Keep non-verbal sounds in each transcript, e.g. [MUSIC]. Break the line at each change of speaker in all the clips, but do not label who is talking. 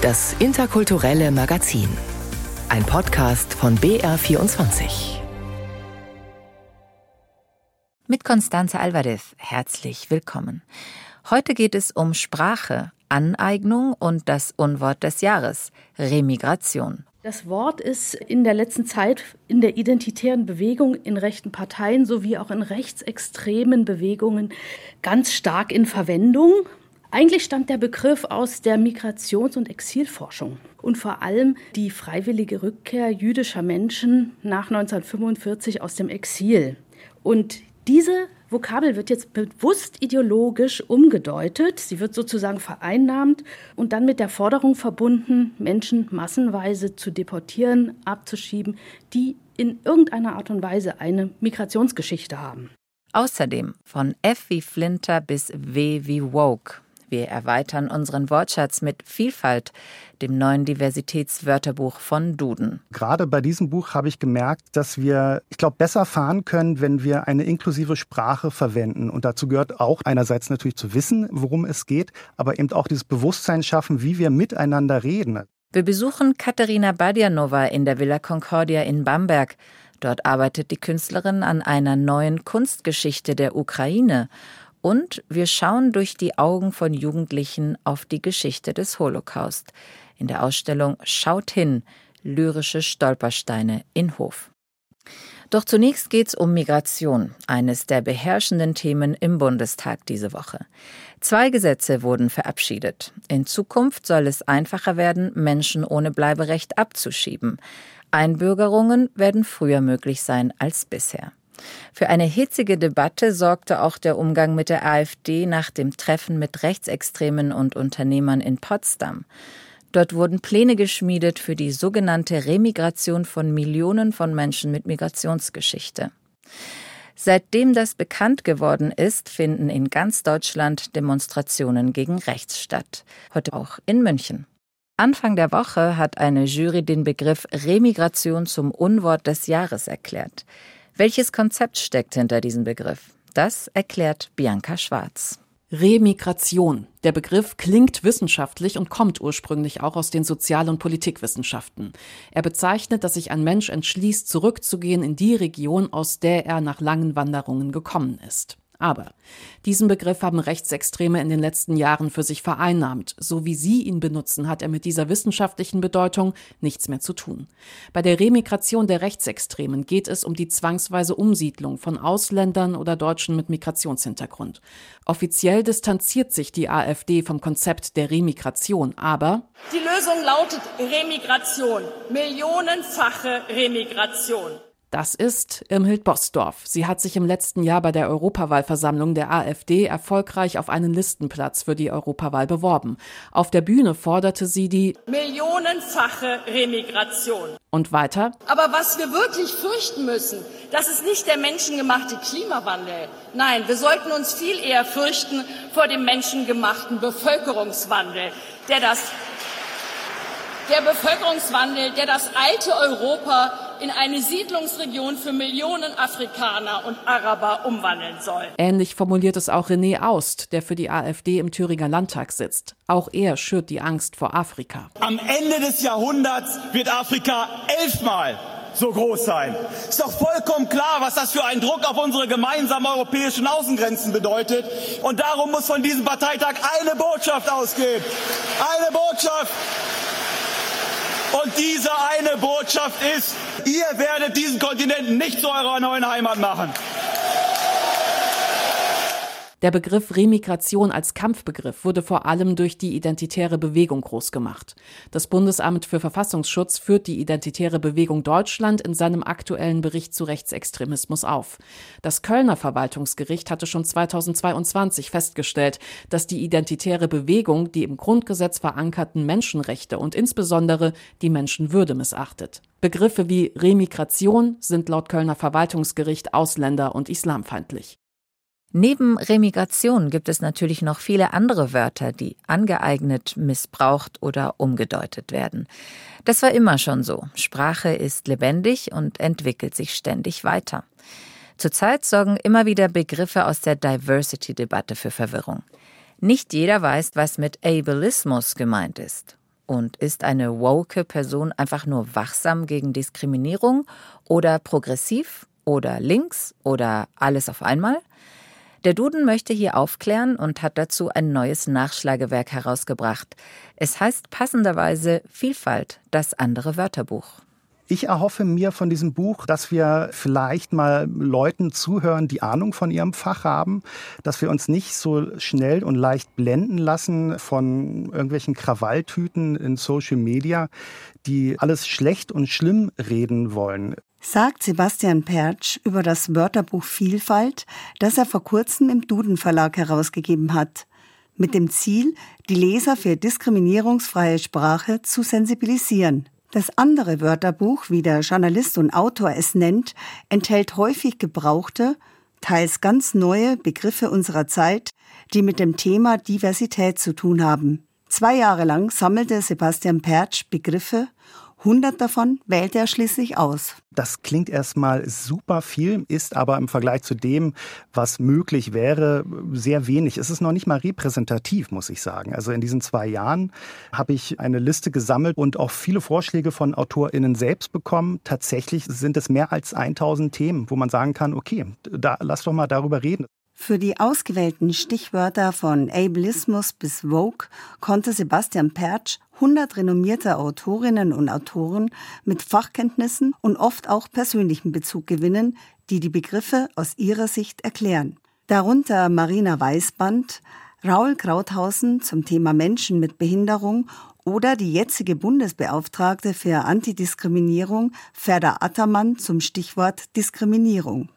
Das interkulturelle Magazin. Ein Podcast von BR24.
Mit Constanze Alvarez herzlich willkommen. Heute geht es um Sprache, Aneignung und das Unwort des Jahres, Remigration.
Das Wort ist in der letzten Zeit in der identitären Bewegung in rechten Parteien sowie auch in rechtsextremen Bewegungen ganz stark in Verwendung. Eigentlich stammt der Begriff aus der Migrations- und Exilforschung und vor allem die freiwillige Rückkehr jüdischer Menschen nach 1945 aus dem Exil. Und diese Vokabel wird jetzt bewusst ideologisch umgedeutet. Sie wird sozusagen vereinnahmt und dann mit der Forderung verbunden, Menschen massenweise zu deportieren, abzuschieben, die in irgendeiner Art und Weise eine Migrationsgeschichte haben.
Außerdem von F wie Flinter bis W wie Woke wir erweitern unseren Wortschatz mit Vielfalt, dem neuen Diversitätswörterbuch von Duden.
Gerade bei diesem Buch habe ich gemerkt, dass wir, ich glaube, besser fahren können, wenn wir eine inklusive Sprache verwenden. Und dazu gehört auch einerseits natürlich zu wissen, worum es geht, aber eben auch dieses Bewusstsein schaffen, wie wir miteinander reden.
Wir besuchen Katharina Badjanova in der Villa Concordia in Bamberg. Dort arbeitet die Künstlerin an einer neuen Kunstgeschichte der Ukraine und wir schauen durch die Augen von Jugendlichen auf die Geschichte des Holocaust in der Ausstellung Schaut hin, lyrische Stolpersteine in Hof. Doch zunächst geht's um Migration, eines der beherrschenden Themen im Bundestag diese Woche. Zwei Gesetze wurden verabschiedet. In Zukunft soll es einfacher werden, Menschen ohne Bleiberecht abzuschieben. Einbürgerungen werden früher möglich sein als bisher. Für eine hitzige Debatte sorgte auch der Umgang mit der AfD nach dem Treffen mit Rechtsextremen und Unternehmern in Potsdam. Dort wurden Pläne geschmiedet für die sogenannte Remigration von Millionen von Menschen mit Migrationsgeschichte. Seitdem das bekannt geworden ist, finden in ganz Deutschland Demonstrationen gegen rechts statt. Heute auch in München. Anfang der Woche hat eine Jury den Begriff Remigration zum Unwort des Jahres erklärt. Welches Konzept steckt hinter diesem Begriff? Das erklärt Bianca Schwarz.
Remigration. Der Begriff klingt wissenschaftlich und kommt ursprünglich auch aus den Sozial- und Politikwissenschaften. Er bezeichnet, dass sich ein Mensch entschließt, zurückzugehen in die Region, aus der er nach langen Wanderungen gekommen ist. Aber diesen Begriff haben Rechtsextreme in den letzten Jahren für sich vereinnahmt. So wie sie ihn benutzen, hat er mit dieser wissenschaftlichen Bedeutung nichts mehr zu tun. Bei der Remigration der Rechtsextremen geht es um die zwangsweise Umsiedlung von Ausländern oder Deutschen mit Migrationshintergrund. Offiziell distanziert sich die AfD vom Konzept der Remigration, aber
die Lösung lautet Remigration, millionenfache Remigration.
Das ist Irmhild Bosdorf. Sie hat sich im letzten Jahr bei der Europawahlversammlung der AfD erfolgreich auf einen Listenplatz für die Europawahl beworben. Auf der Bühne forderte sie die
millionenfache Remigration.
Und weiter?
Aber was wir wirklich fürchten müssen, das ist nicht der menschengemachte Klimawandel. Nein, wir sollten uns viel eher fürchten vor dem menschengemachten Bevölkerungswandel, der das der Bevölkerungswandel, der das alte Europa in eine Siedlungsregion für Millionen Afrikaner und Araber umwandeln soll.
Ähnlich formuliert es auch René Aust, der für die AfD im Thüringer Landtag sitzt. Auch er schürt die Angst vor Afrika.
Am Ende des Jahrhunderts wird Afrika elfmal so groß sein. Ist doch vollkommen klar, was das für einen Druck auf unsere gemeinsamen europäischen Außengrenzen bedeutet. Und darum muss von diesem Parteitag eine Botschaft ausgehen. Eine Botschaft. Und diese eine Botschaft ist, ihr werdet diesen Kontinent nicht zu eurer neuen Heimat machen.
Der Begriff Remigration als Kampfbegriff wurde vor allem durch die identitäre Bewegung groß gemacht. Das Bundesamt für Verfassungsschutz führt die identitäre Bewegung Deutschland in seinem aktuellen Bericht zu Rechtsextremismus auf. Das Kölner Verwaltungsgericht hatte schon 2022 festgestellt, dass die identitäre Bewegung die im Grundgesetz verankerten Menschenrechte und insbesondere die Menschenwürde missachtet. Begriffe wie Remigration sind laut Kölner Verwaltungsgericht ausländer- und islamfeindlich.
Neben Remigration gibt es natürlich noch viele andere Wörter, die angeeignet, missbraucht oder umgedeutet werden. Das war immer schon so. Sprache ist lebendig und entwickelt sich ständig weiter. Zurzeit sorgen immer wieder Begriffe aus der Diversity-Debatte für Verwirrung. Nicht jeder weiß, was mit Ableismus gemeint ist. Und ist eine woke Person einfach nur wachsam gegen Diskriminierung oder progressiv oder links oder alles auf einmal? Der Duden möchte hier aufklären und hat dazu ein neues Nachschlagewerk herausgebracht. Es heißt passenderweise Vielfalt, das andere Wörterbuch.
Ich erhoffe mir von diesem Buch, dass wir vielleicht mal Leuten zuhören, die Ahnung von ihrem Fach haben, dass wir uns nicht so schnell und leicht blenden lassen von irgendwelchen Krawalltüten in Social Media, die alles schlecht und schlimm reden wollen.
Sagt Sebastian Pertsch über das Wörterbuch Vielfalt, das er vor kurzem im Duden Verlag herausgegeben hat mit dem Ziel, die Leser für diskriminierungsfreie Sprache zu sensibilisieren. Das andere Wörterbuch, wie der Journalist und Autor es nennt, enthält häufig gebrauchte, teils ganz neue Begriffe unserer Zeit, die mit dem Thema Diversität zu tun haben. Zwei Jahre lang sammelte Sebastian Pertsch Begriffe 100 davon wählte er schließlich aus.
Das klingt erstmal super viel, ist aber im Vergleich zu dem, was möglich wäre, sehr wenig. Es ist noch nicht mal repräsentativ, muss ich sagen. Also in diesen zwei Jahren habe ich eine Liste gesammelt und auch viele Vorschläge von AutorInnen selbst bekommen. Tatsächlich sind es mehr als 1000 Themen, wo man sagen kann, okay, da, lass doch mal darüber reden.
Für die ausgewählten Stichwörter von Ableismus bis Vogue konnte Sebastian Pertsch 100 renommierte Autorinnen und Autoren mit Fachkenntnissen und oft auch persönlichen Bezug gewinnen, die die Begriffe aus ihrer Sicht erklären. Darunter Marina Weißband, Raul Krauthausen zum Thema Menschen mit Behinderung oder die jetzige Bundesbeauftragte für Antidiskriminierung Ferda Attermann zum Stichwort Diskriminierung.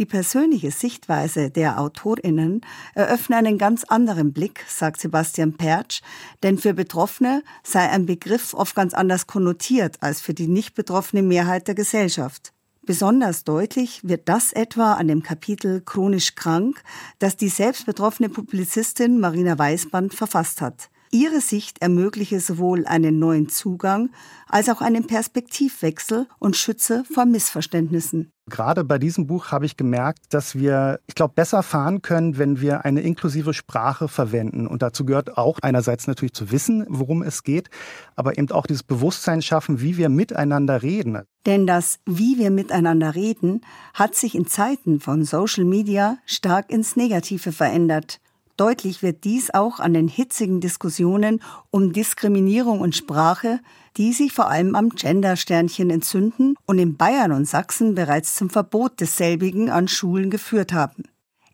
Die persönliche Sichtweise der AutorInnen eröffne einen ganz anderen Blick, sagt Sebastian Pertsch, denn für Betroffene sei ein Begriff oft ganz anders konnotiert als für die nicht betroffene Mehrheit der Gesellschaft. Besonders deutlich wird das etwa an dem Kapitel Chronisch krank, das die selbst betroffene Publizistin Marina Weißband verfasst hat. Ihre Sicht ermögliche sowohl einen neuen Zugang als auch einen Perspektivwechsel und schütze vor Missverständnissen.
Gerade bei diesem Buch habe ich gemerkt, dass wir, ich glaube, besser fahren können, wenn wir eine inklusive Sprache verwenden. Und dazu gehört auch einerseits natürlich zu wissen, worum es geht, aber eben auch dieses Bewusstsein schaffen, wie wir miteinander reden.
Denn das Wie wir miteinander reden hat sich in Zeiten von Social Media stark ins Negative verändert. Deutlich wird dies auch an den hitzigen Diskussionen um Diskriminierung und Sprache, die sich vor allem am Gendersternchen entzünden und in Bayern und Sachsen bereits zum Verbot desselbigen an Schulen geführt haben.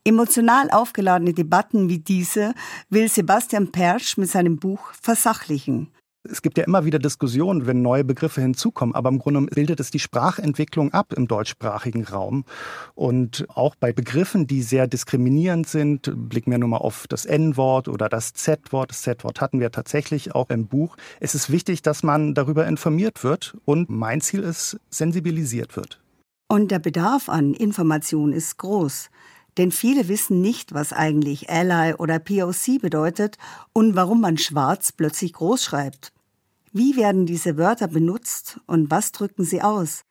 Emotional aufgeladene Debatten wie diese will Sebastian Persch mit seinem Buch versachlichen.
Es gibt ja immer wieder Diskussionen, wenn neue Begriffe hinzukommen, aber im Grunde bildet es die Sprachentwicklung ab im deutschsprachigen Raum. Und auch bei Begriffen, die sehr diskriminierend sind, blicken wir nur mal auf das N-Wort oder das Z-Wort. Das Z-Wort hatten wir tatsächlich auch im Buch. Es ist wichtig, dass man darüber informiert wird und mein Ziel ist, sensibilisiert wird.
Und der Bedarf an Information ist groß. Denn viele wissen nicht, was eigentlich Ally oder POC bedeutet und warum man schwarz plötzlich groß schreibt. Wie werden diese Wörter benutzt und was drücken sie aus?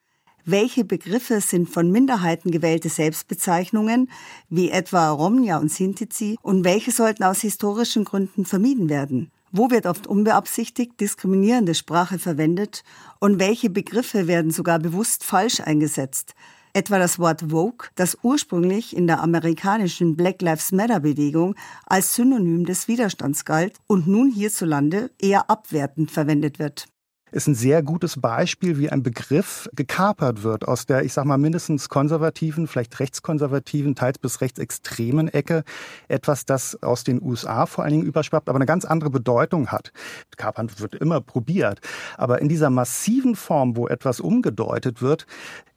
Welche Begriffe sind von Minderheiten gewählte Selbstbezeichnungen, wie etwa Romnia und Sintizi, und welche sollten aus historischen Gründen vermieden werden? Wo wird oft unbeabsichtigt diskriminierende Sprache verwendet und welche Begriffe werden sogar bewusst falsch eingesetzt? Etwa das Wort Vogue, das ursprünglich in der amerikanischen Black Lives Matter Bewegung als Synonym des Widerstands galt und nun hierzulande eher abwertend verwendet wird
ist ein sehr gutes Beispiel, wie ein Begriff gekapert wird aus der, ich sag mal, mindestens konservativen, vielleicht rechtskonservativen, teils bis rechtsextremen Ecke. Etwas, das aus den USA vor allen Dingen überschwappt, aber eine ganz andere Bedeutung hat. Kapern wird immer probiert. Aber in dieser massiven Form, wo etwas umgedeutet wird,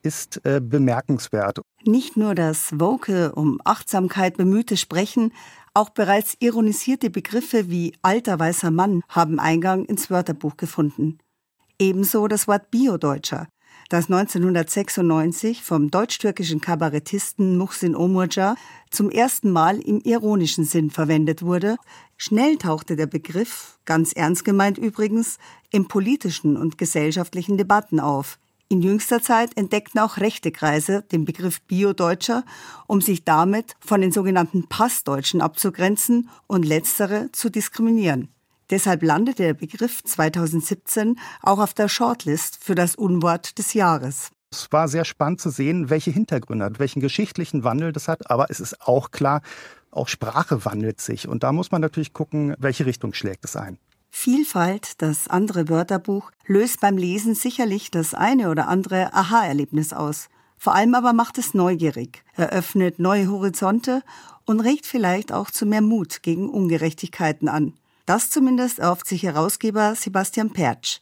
ist äh, bemerkenswert.
Nicht nur das woke, um Achtsamkeit bemühte Sprechen, auch bereits ironisierte Begriffe wie alter weißer Mann haben Eingang ins Wörterbuch gefunden. Ebenso das Wort Biodeutscher, das 1996 vom deutsch-türkischen Kabarettisten Muhsin Omurca zum ersten Mal im ironischen Sinn verwendet wurde. Schnell tauchte der Begriff, ganz ernst gemeint übrigens, in politischen und gesellschaftlichen Debatten auf. In jüngster Zeit entdeckten auch rechte Kreise den Begriff Biodeutscher, um sich damit von den sogenannten Passdeutschen abzugrenzen und letztere zu diskriminieren. Deshalb landete der Begriff 2017 auch auf der Shortlist für das Unwort des Jahres.
Es war sehr spannend zu sehen, welche Hintergründe hat, welchen geschichtlichen Wandel das hat. Aber es ist auch klar, auch Sprache wandelt sich. Und da muss man natürlich gucken, welche Richtung schlägt es ein.
Vielfalt, das andere Wörterbuch, löst beim Lesen sicherlich das eine oder andere Aha-Erlebnis aus. Vor allem aber macht es neugierig, eröffnet neue Horizonte und regt vielleicht auch zu mehr Mut gegen Ungerechtigkeiten an. Das zumindest erhofft sich Herausgeber Sebastian Pertsch.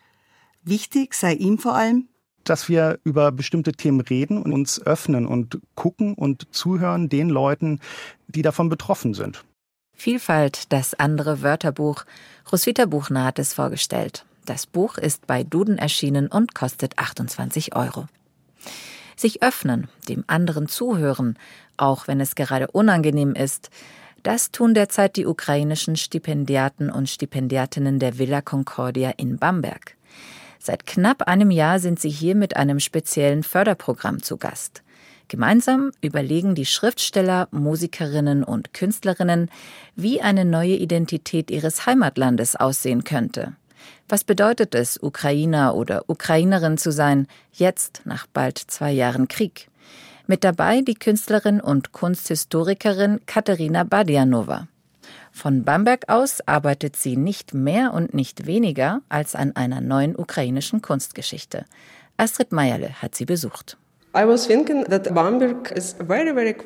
Wichtig sei ihm vor allem,
dass wir über bestimmte Themen reden und uns öffnen und gucken und zuhören den Leuten, die davon betroffen sind.
Vielfalt, das andere Wörterbuch. Roswitha Buchner hat es vorgestellt. Das Buch ist bei Duden erschienen und kostet 28 Euro. Sich öffnen, dem anderen zuhören, auch wenn es gerade unangenehm ist, das tun derzeit die ukrainischen Stipendiaten und Stipendiatinnen der Villa Concordia in Bamberg. Seit knapp einem Jahr sind sie hier mit einem speziellen Förderprogramm zu Gast. Gemeinsam überlegen die Schriftsteller, Musikerinnen und Künstlerinnen, wie eine neue Identität ihres Heimatlandes aussehen könnte. Was bedeutet es, Ukrainer oder Ukrainerin zu sein, jetzt nach bald zwei Jahren Krieg? Mit dabei die Künstlerin und Kunsthistorikerin Katerina Badianova. Von Bamberg aus arbeitet sie nicht mehr und nicht weniger als an einer neuen ukrainischen Kunstgeschichte. Astrid Meierle hat sie besucht.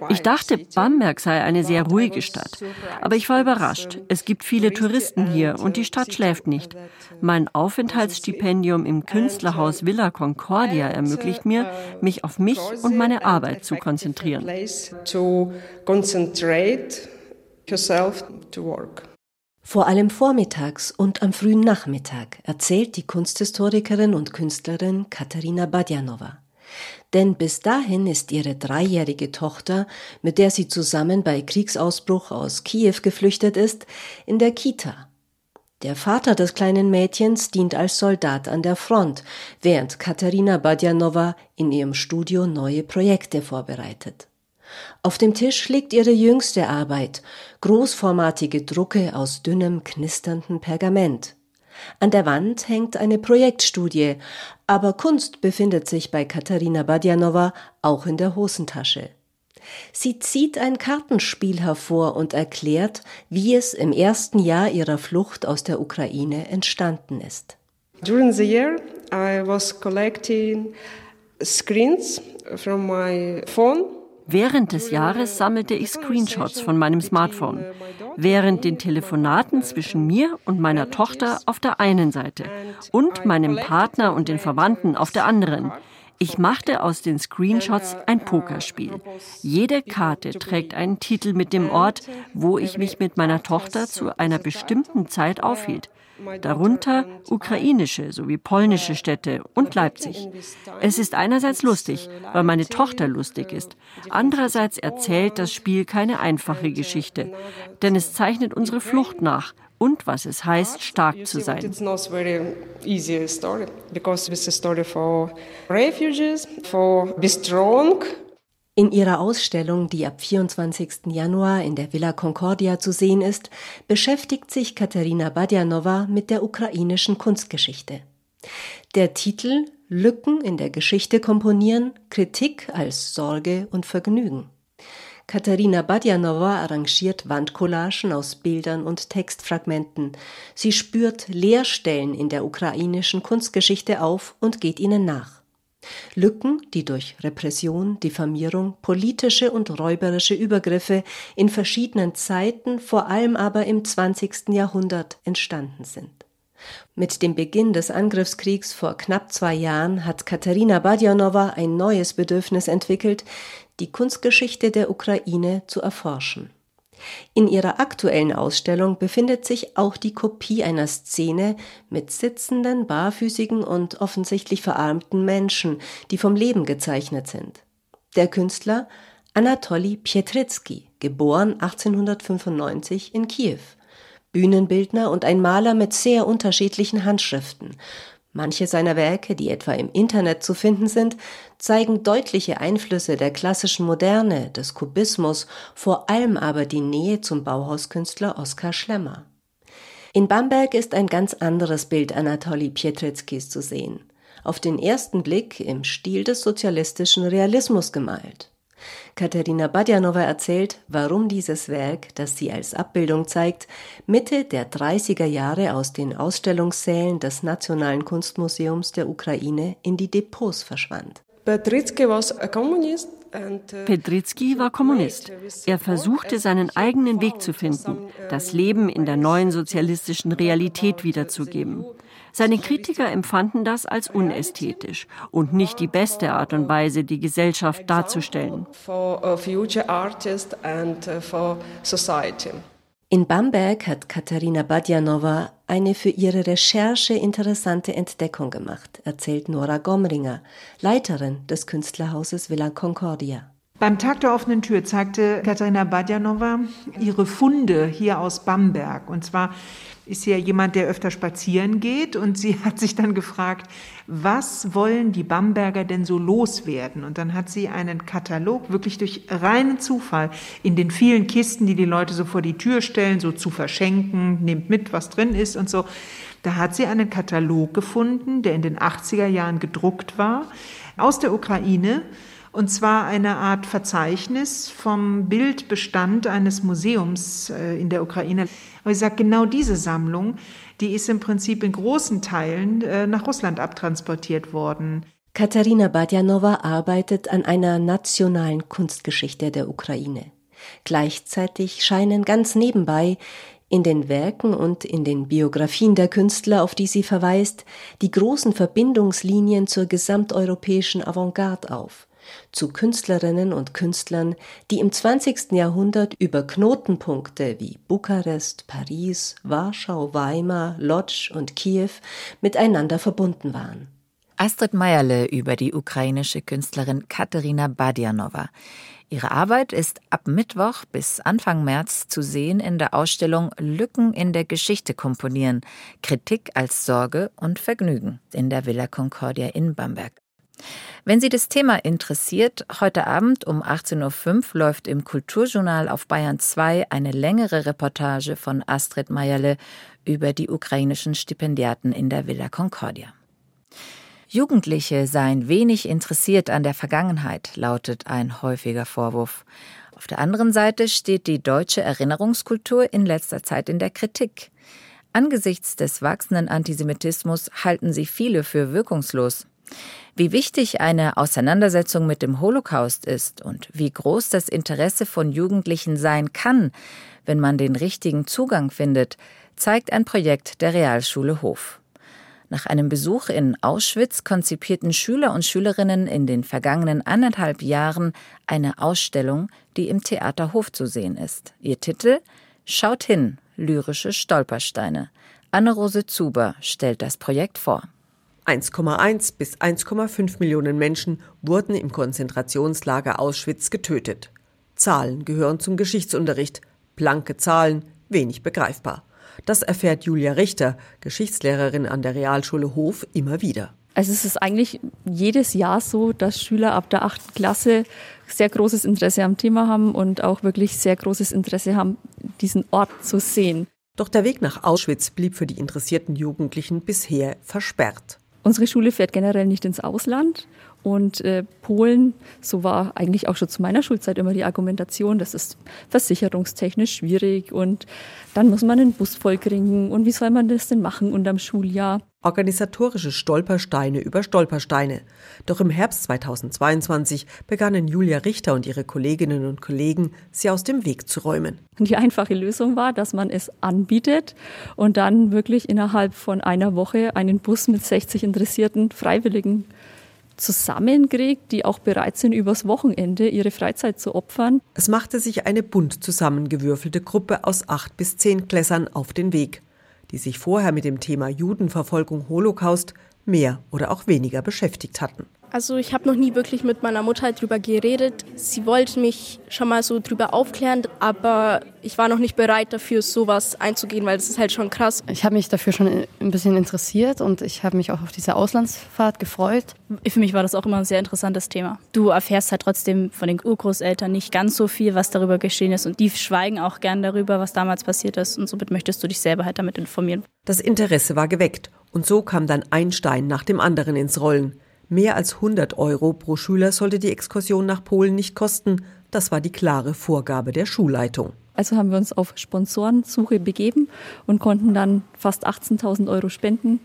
Ich dachte, Bamberg sei eine sehr ruhige Stadt. Aber ich war überrascht. Es gibt viele Touristen hier und die Stadt schläft nicht. Mein Aufenthaltsstipendium im Künstlerhaus Villa Concordia ermöglicht mir, mich auf mich und meine Arbeit zu konzentrieren.
Vor allem vormittags und am frühen Nachmittag erzählt die Kunsthistorikerin und Künstlerin Katharina Badjanova. Denn bis dahin ist ihre dreijährige Tochter, mit der sie zusammen bei Kriegsausbruch aus Kiew geflüchtet ist, in der Kita. Der Vater des kleinen Mädchens dient als Soldat an der Front, während Katharina Badjanova in ihrem Studio neue Projekte vorbereitet. Auf dem Tisch liegt ihre jüngste Arbeit, großformatige Drucke aus dünnem, knisterndem Pergament. An der Wand hängt eine Projektstudie, aber Kunst befindet sich bei Katharina Badjanova auch in der Hosentasche. Sie zieht ein Kartenspiel hervor und erklärt, wie es im ersten Jahr ihrer Flucht aus der Ukraine entstanden ist.
During the year I was collecting screens from my phone
Während des Jahres sammelte ich Screenshots von meinem Smartphone. Während den Telefonaten zwischen mir und meiner Tochter auf der einen Seite und meinem Partner und den Verwandten auf der anderen. Ich machte aus den Screenshots ein Pokerspiel. Jede Karte trägt einen Titel mit dem Ort, wo ich mich mit meiner Tochter zu einer bestimmten Zeit aufhielt darunter ukrainische sowie polnische Städte und Leipzig. Es ist einerseits lustig, weil meine Tochter lustig ist. Andererseits erzählt das Spiel keine einfache Geschichte, denn es zeichnet unsere Flucht nach und was es heißt, stark zu sein.
In ihrer Ausstellung, die ab 24. Januar in der Villa Concordia zu sehen ist, beschäftigt sich Katharina Badjanova mit der ukrainischen Kunstgeschichte. Der Titel Lücken in der Geschichte komponieren, Kritik als Sorge und Vergnügen. Katharina Badjanova arrangiert Wandcollagen aus Bildern und Textfragmenten. Sie spürt Leerstellen in der ukrainischen Kunstgeschichte auf und geht ihnen nach. Lücken, die durch Repression, Diffamierung, politische und räuberische Übergriffe in verschiedenen Zeiten, vor allem aber im 20. Jahrhundert entstanden sind. Mit dem Beginn des Angriffskriegs vor knapp zwei Jahren hat Katharina Badjanova ein neues Bedürfnis entwickelt, die Kunstgeschichte der Ukraine zu erforschen. In ihrer aktuellen Ausstellung befindet sich auch die Kopie einer Szene mit sitzenden, barfüßigen und offensichtlich verarmten Menschen, die vom Leben gezeichnet sind. Der Künstler Anatoli Pietritsky, geboren 1895 in Kiew, Bühnenbildner und ein Maler mit sehr unterschiedlichen Handschriften, Manche seiner Werke, die etwa im Internet zu finden sind, zeigen deutliche Einflüsse der klassischen Moderne, des Kubismus, vor allem aber die Nähe zum Bauhauskünstler Oskar Schlemmer. In Bamberg ist ein ganz anderes Bild Anatoli Pietrickis zu sehen. Auf den ersten Blick im Stil des sozialistischen Realismus gemalt. Katharina Badjanova erzählt, warum dieses Werk, das sie als Abbildung zeigt, Mitte der 30er Jahre aus den Ausstellungssälen des Nationalen Kunstmuseums der Ukraine in die Depots verschwand.
Petritzky Pedritzky war Kommunist. Er versuchte seinen eigenen Weg zu finden, das Leben in der neuen sozialistischen Realität wiederzugeben. Seine Kritiker empfanden das als unästhetisch und nicht die beste Art und Weise, die Gesellschaft darzustellen.
In Bamberg hat Katharina Badjanova eine für ihre Recherche interessante Entdeckung gemacht, erzählt Nora Gomringer, Leiterin des Künstlerhauses Villa Concordia.
Beim Tag der offenen Tür zeigte Katharina Badjanova ihre Funde hier aus Bamberg. Und zwar ist sie ja jemand, der öfter spazieren geht und sie [LAUGHS] hat sich dann gefragt, was wollen die Bamberger denn so loswerden? Und dann hat sie einen Katalog wirklich durch reinen Zufall in den vielen Kisten, die die Leute so vor die Tür stellen, so zu verschenken, nehmt mit, was drin ist und so. Da hat sie einen Katalog gefunden, der in den 80er Jahren gedruckt war, aus der Ukraine und zwar eine Art Verzeichnis vom Bildbestand eines Museums äh, in der Ukraine. Aber ich sage, genau diese Sammlung, die ist im Prinzip in großen Teilen äh, nach Russland abtransportiert worden.
Katharina Badjanova arbeitet an einer nationalen Kunstgeschichte der Ukraine. Gleichzeitig scheinen ganz nebenbei in den Werken und in den Biografien der Künstler, auf die sie verweist, die großen Verbindungslinien zur gesamteuropäischen Avantgarde auf zu Künstlerinnen und Künstlern, die im 20. Jahrhundert über Knotenpunkte wie Bukarest, Paris, Warschau, Weimar, Lodz und Kiew miteinander verbunden waren.
Astrid Meierle über die ukrainische Künstlerin Katerina Badjanova. Ihre Arbeit ist ab Mittwoch bis Anfang März zu sehen in der Ausstellung Lücken in der Geschichte komponieren, Kritik als Sorge und Vergnügen in der Villa Concordia in Bamberg. Wenn Sie das Thema interessiert, heute Abend um 18.05 Uhr läuft im Kulturjournal auf Bayern 2 eine längere Reportage von Astrid Meierle über die ukrainischen Stipendiaten in der Villa Concordia. Jugendliche seien wenig interessiert an der Vergangenheit, lautet ein häufiger Vorwurf. Auf der anderen Seite steht die deutsche Erinnerungskultur in letzter Zeit in der Kritik. Angesichts des wachsenden Antisemitismus halten sie viele für wirkungslos. Wie wichtig eine Auseinandersetzung mit dem Holocaust ist und wie groß das Interesse von Jugendlichen sein kann, wenn man den richtigen Zugang findet, zeigt ein Projekt der Realschule Hof. Nach einem Besuch in Auschwitz konzipierten Schüler und Schülerinnen in den vergangenen anderthalb Jahren eine Ausstellung, die im Theater Hof zu sehen ist. Ihr Titel Schaut hin, lyrische Stolpersteine. Anne-Rose Zuber stellt das Projekt vor.
1,1 bis 1,5 Millionen Menschen wurden im Konzentrationslager Auschwitz getötet. Zahlen gehören zum Geschichtsunterricht. Blanke Zahlen, wenig begreifbar. Das erfährt Julia Richter, Geschichtslehrerin an der Realschule Hof, immer wieder.
Also es ist eigentlich jedes Jahr so, dass Schüler ab der achten Klasse sehr großes Interesse am Thema haben und auch wirklich sehr großes Interesse haben, diesen Ort zu sehen.
Doch der Weg nach Auschwitz blieb für die interessierten Jugendlichen bisher versperrt.
Unsere Schule fährt generell nicht ins Ausland. Und äh, Polen, so war eigentlich auch schon zu meiner Schulzeit immer die Argumentation, das ist versicherungstechnisch schwierig und dann muss man einen Bus vollkriegen und wie soll man das denn machen unterm Schuljahr?
Organisatorische Stolpersteine über Stolpersteine. Doch im Herbst 2022 begannen Julia Richter und ihre Kolleginnen und Kollegen, sie aus dem Weg zu räumen.
Die einfache Lösung war, dass man es anbietet und dann wirklich innerhalb von einer Woche einen Bus mit 60 interessierten Freiwilligen zusammenkriegt, die auch bereit sind, übers Wochenende ihre Freizeit zu opfern.
Es machte sich eine bunt zusammengewürfelte Gruppe aus acht bis zehn Klässern auf den Weg, die sich vorher mit dem Thema Judenverfolgung Holocaust mehr oder auch weniger beschäftigt hatten.
Also ich habe noch nie wirklich mit meiner Mutter drüber geredet. Sie wollte mich schon mal so drüber aufklären, aber ich war noch nicht bereit dafür, sowas einzugehen, weil das ist halt schon krass.
Ich habe mich dafür schon ein bisschen interessiert und ich habe mich auch auf diese Auslandsfahrt gefreut.
Für mich war das auch immer ein sehr interessantes Thema. Du erfährst halt trotzdem von den Urgroßeltern nicht ganz so viel, was darüber geschehen ist und die schweigen auch gern darüber, was damals passiert ist und somit möchtest du dich selber halt damit informieren.
Das Interesse war geweckt und so kam dann ein Stein nach dem anderen ins Rollen. Mehr als 100 Euro pro Schüler sollte die Exkursion nach Polen nicht kosten. Das war die klare Vorgabe der Schulleitung.
Also haben wir uns auf Sponsorensuche begeben und konnten dann fast 18.000 Euro Spenden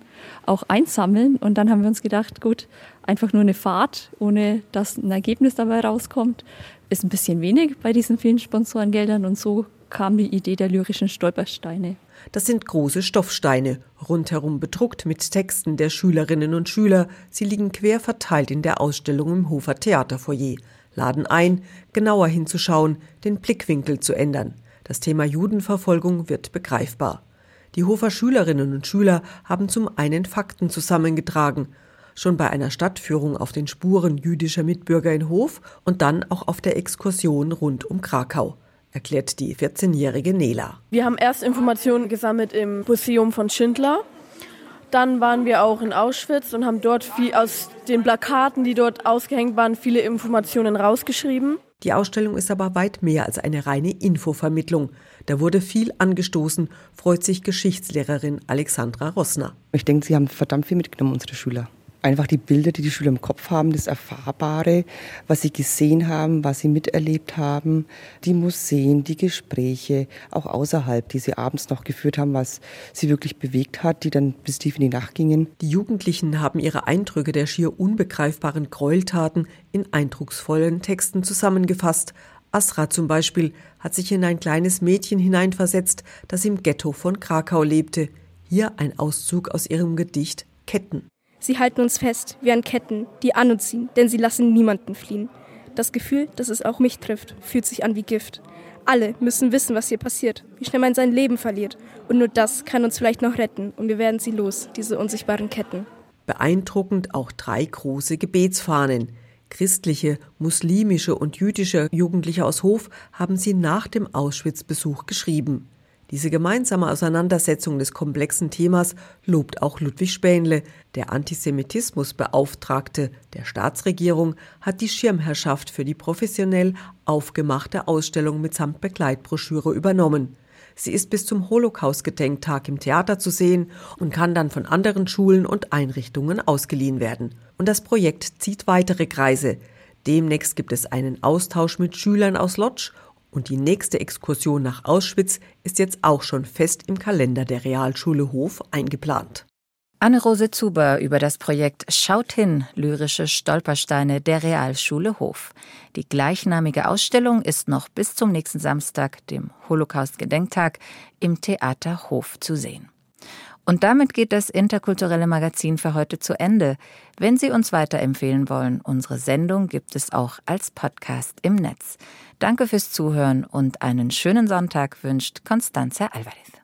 auch einsammeln. Und dann haben wir uns gedacht, gut, einfach nur eine Fahrt, ohne dass ein Ergebnis dabei rauskommt, ist ein bisschen wenig bei diesen vielen Sponsorengeldern. Und so kam die Idee der lyrischen Stolpersteine.
Das sind große Stoffsteine, rundherum bedruckt mit Texten der Schülerinnen und Schüler. Sie liegen quer verteilt in der Ausstellung im Hofer Theaterfoyer. Laden ein, genauer hinzuschauen, den Blickwinkel zu ändern. Das Thema Judenverfolgung wird begreifbar. Die Hofer Schülerinnen und Schüler haben zum einen Fakten zusammengetragen, schon bei einer Stadtführung auf den Spuren jüdischer Mitbürger in Hof und dann auch auf der Exkursion rund um Krakau erklärt die 14-jährige Nela.
Wir haben erst Informationen gesammelt im Museum von Schindler. Dann waren wir auch in Auschwitz und haben dort viel aus den Plakaten, die dort ausgehängt waren, viele Informationen rausgeschrieben.
Die Ausstellung ist aber weit mehr als eine reine Infovermittlung. Da wurde viel angestoßen, freut sich Geschichtslehrerin Alexandra Rossner.
Ich denke, Sie haben verdammt viel mitgenommen, unsere Schüler einfach die Bilder, die die Schüler im Kopf haben, das Erfahrbare, was sie gesehen haben, was sie miterlebt haben, die Museen, die Gespräche, auch außerhalb, die sie abends noch geführt haben, was sie wirklich bewegt hat, die dann bis tief in die Nacht gingen.
Die Jugendlichen haben ihre Eindrücke der schier unbegreifbaren Gräueltaten in eindrucksvollen Texten zusammengefasst. Asra zum Beispiel hat sich in ein kleines Mädchen hineinversetzt, das im Ghetto von Krakau lebte. Hier ein Auszug aus ihrem Gedicht Ketten.
Sie halten uns fest, wie an Ketten, die an uns ziehen, denn sie lassen niemanden fliehen. Das Gefühl, dass es auch mich trifft, fühlt sich an wie Gift. Alle müssen wissen, was hier passiert, wie schnell man sein Leben verliert. Und nur das kann uns vielleicht noch retten. Und wir werden sie los, diese unsichtbaren Ketten.
Beeindruckend auch drei große Gebetsfahnen. Christliche, muslimische und jüdische Jugendliche aus Hof haben sie nach dem Auschwitz-Besuch geschrieben. Diese gemeinsame Auseinandersetzung des komplexen Themas lobt auch Ludwig Spähnle. Der Antisemitismusbeauftragte der Staatsregierung hat die Schirmherrschaft für die professionell aufgemachte Ausstellung mitsamt Begleitbroschüre übernommen. Sie ist bis zum Holocaust-Gedenktag im Theater zu sehen und kann dann von anderen Schulen und Einrichtungen ausgeliehen werden. Und das Projekt zieht weitere Kreise. Demnächst gibt es einen Austausch mit Schülern aus Lodz und die nächste Exkursion nach Auschwitz ist jetzt auch schon fest im Kalender der Realschule Hof eingeplant.
Anne-Rose Zuber über das Projekt Schaut hin, lyrische Stolpersteine der Realschule Hof. Die gleichnamige Ausstellung ist noch bis zum nächsten Samstag, dem Holocaust-Gedenktag, im Theater Hof zu sehen. Und damit geht das interkulturelle Magazin für heute zu Ende. Wenn Sie uns weiterempfehlen wollen, unsere Sendung gibt es auch als Podcast im Netz. Danke fürs Zuhören und einen schönen Sonntag wünscht Constanze Alvarez.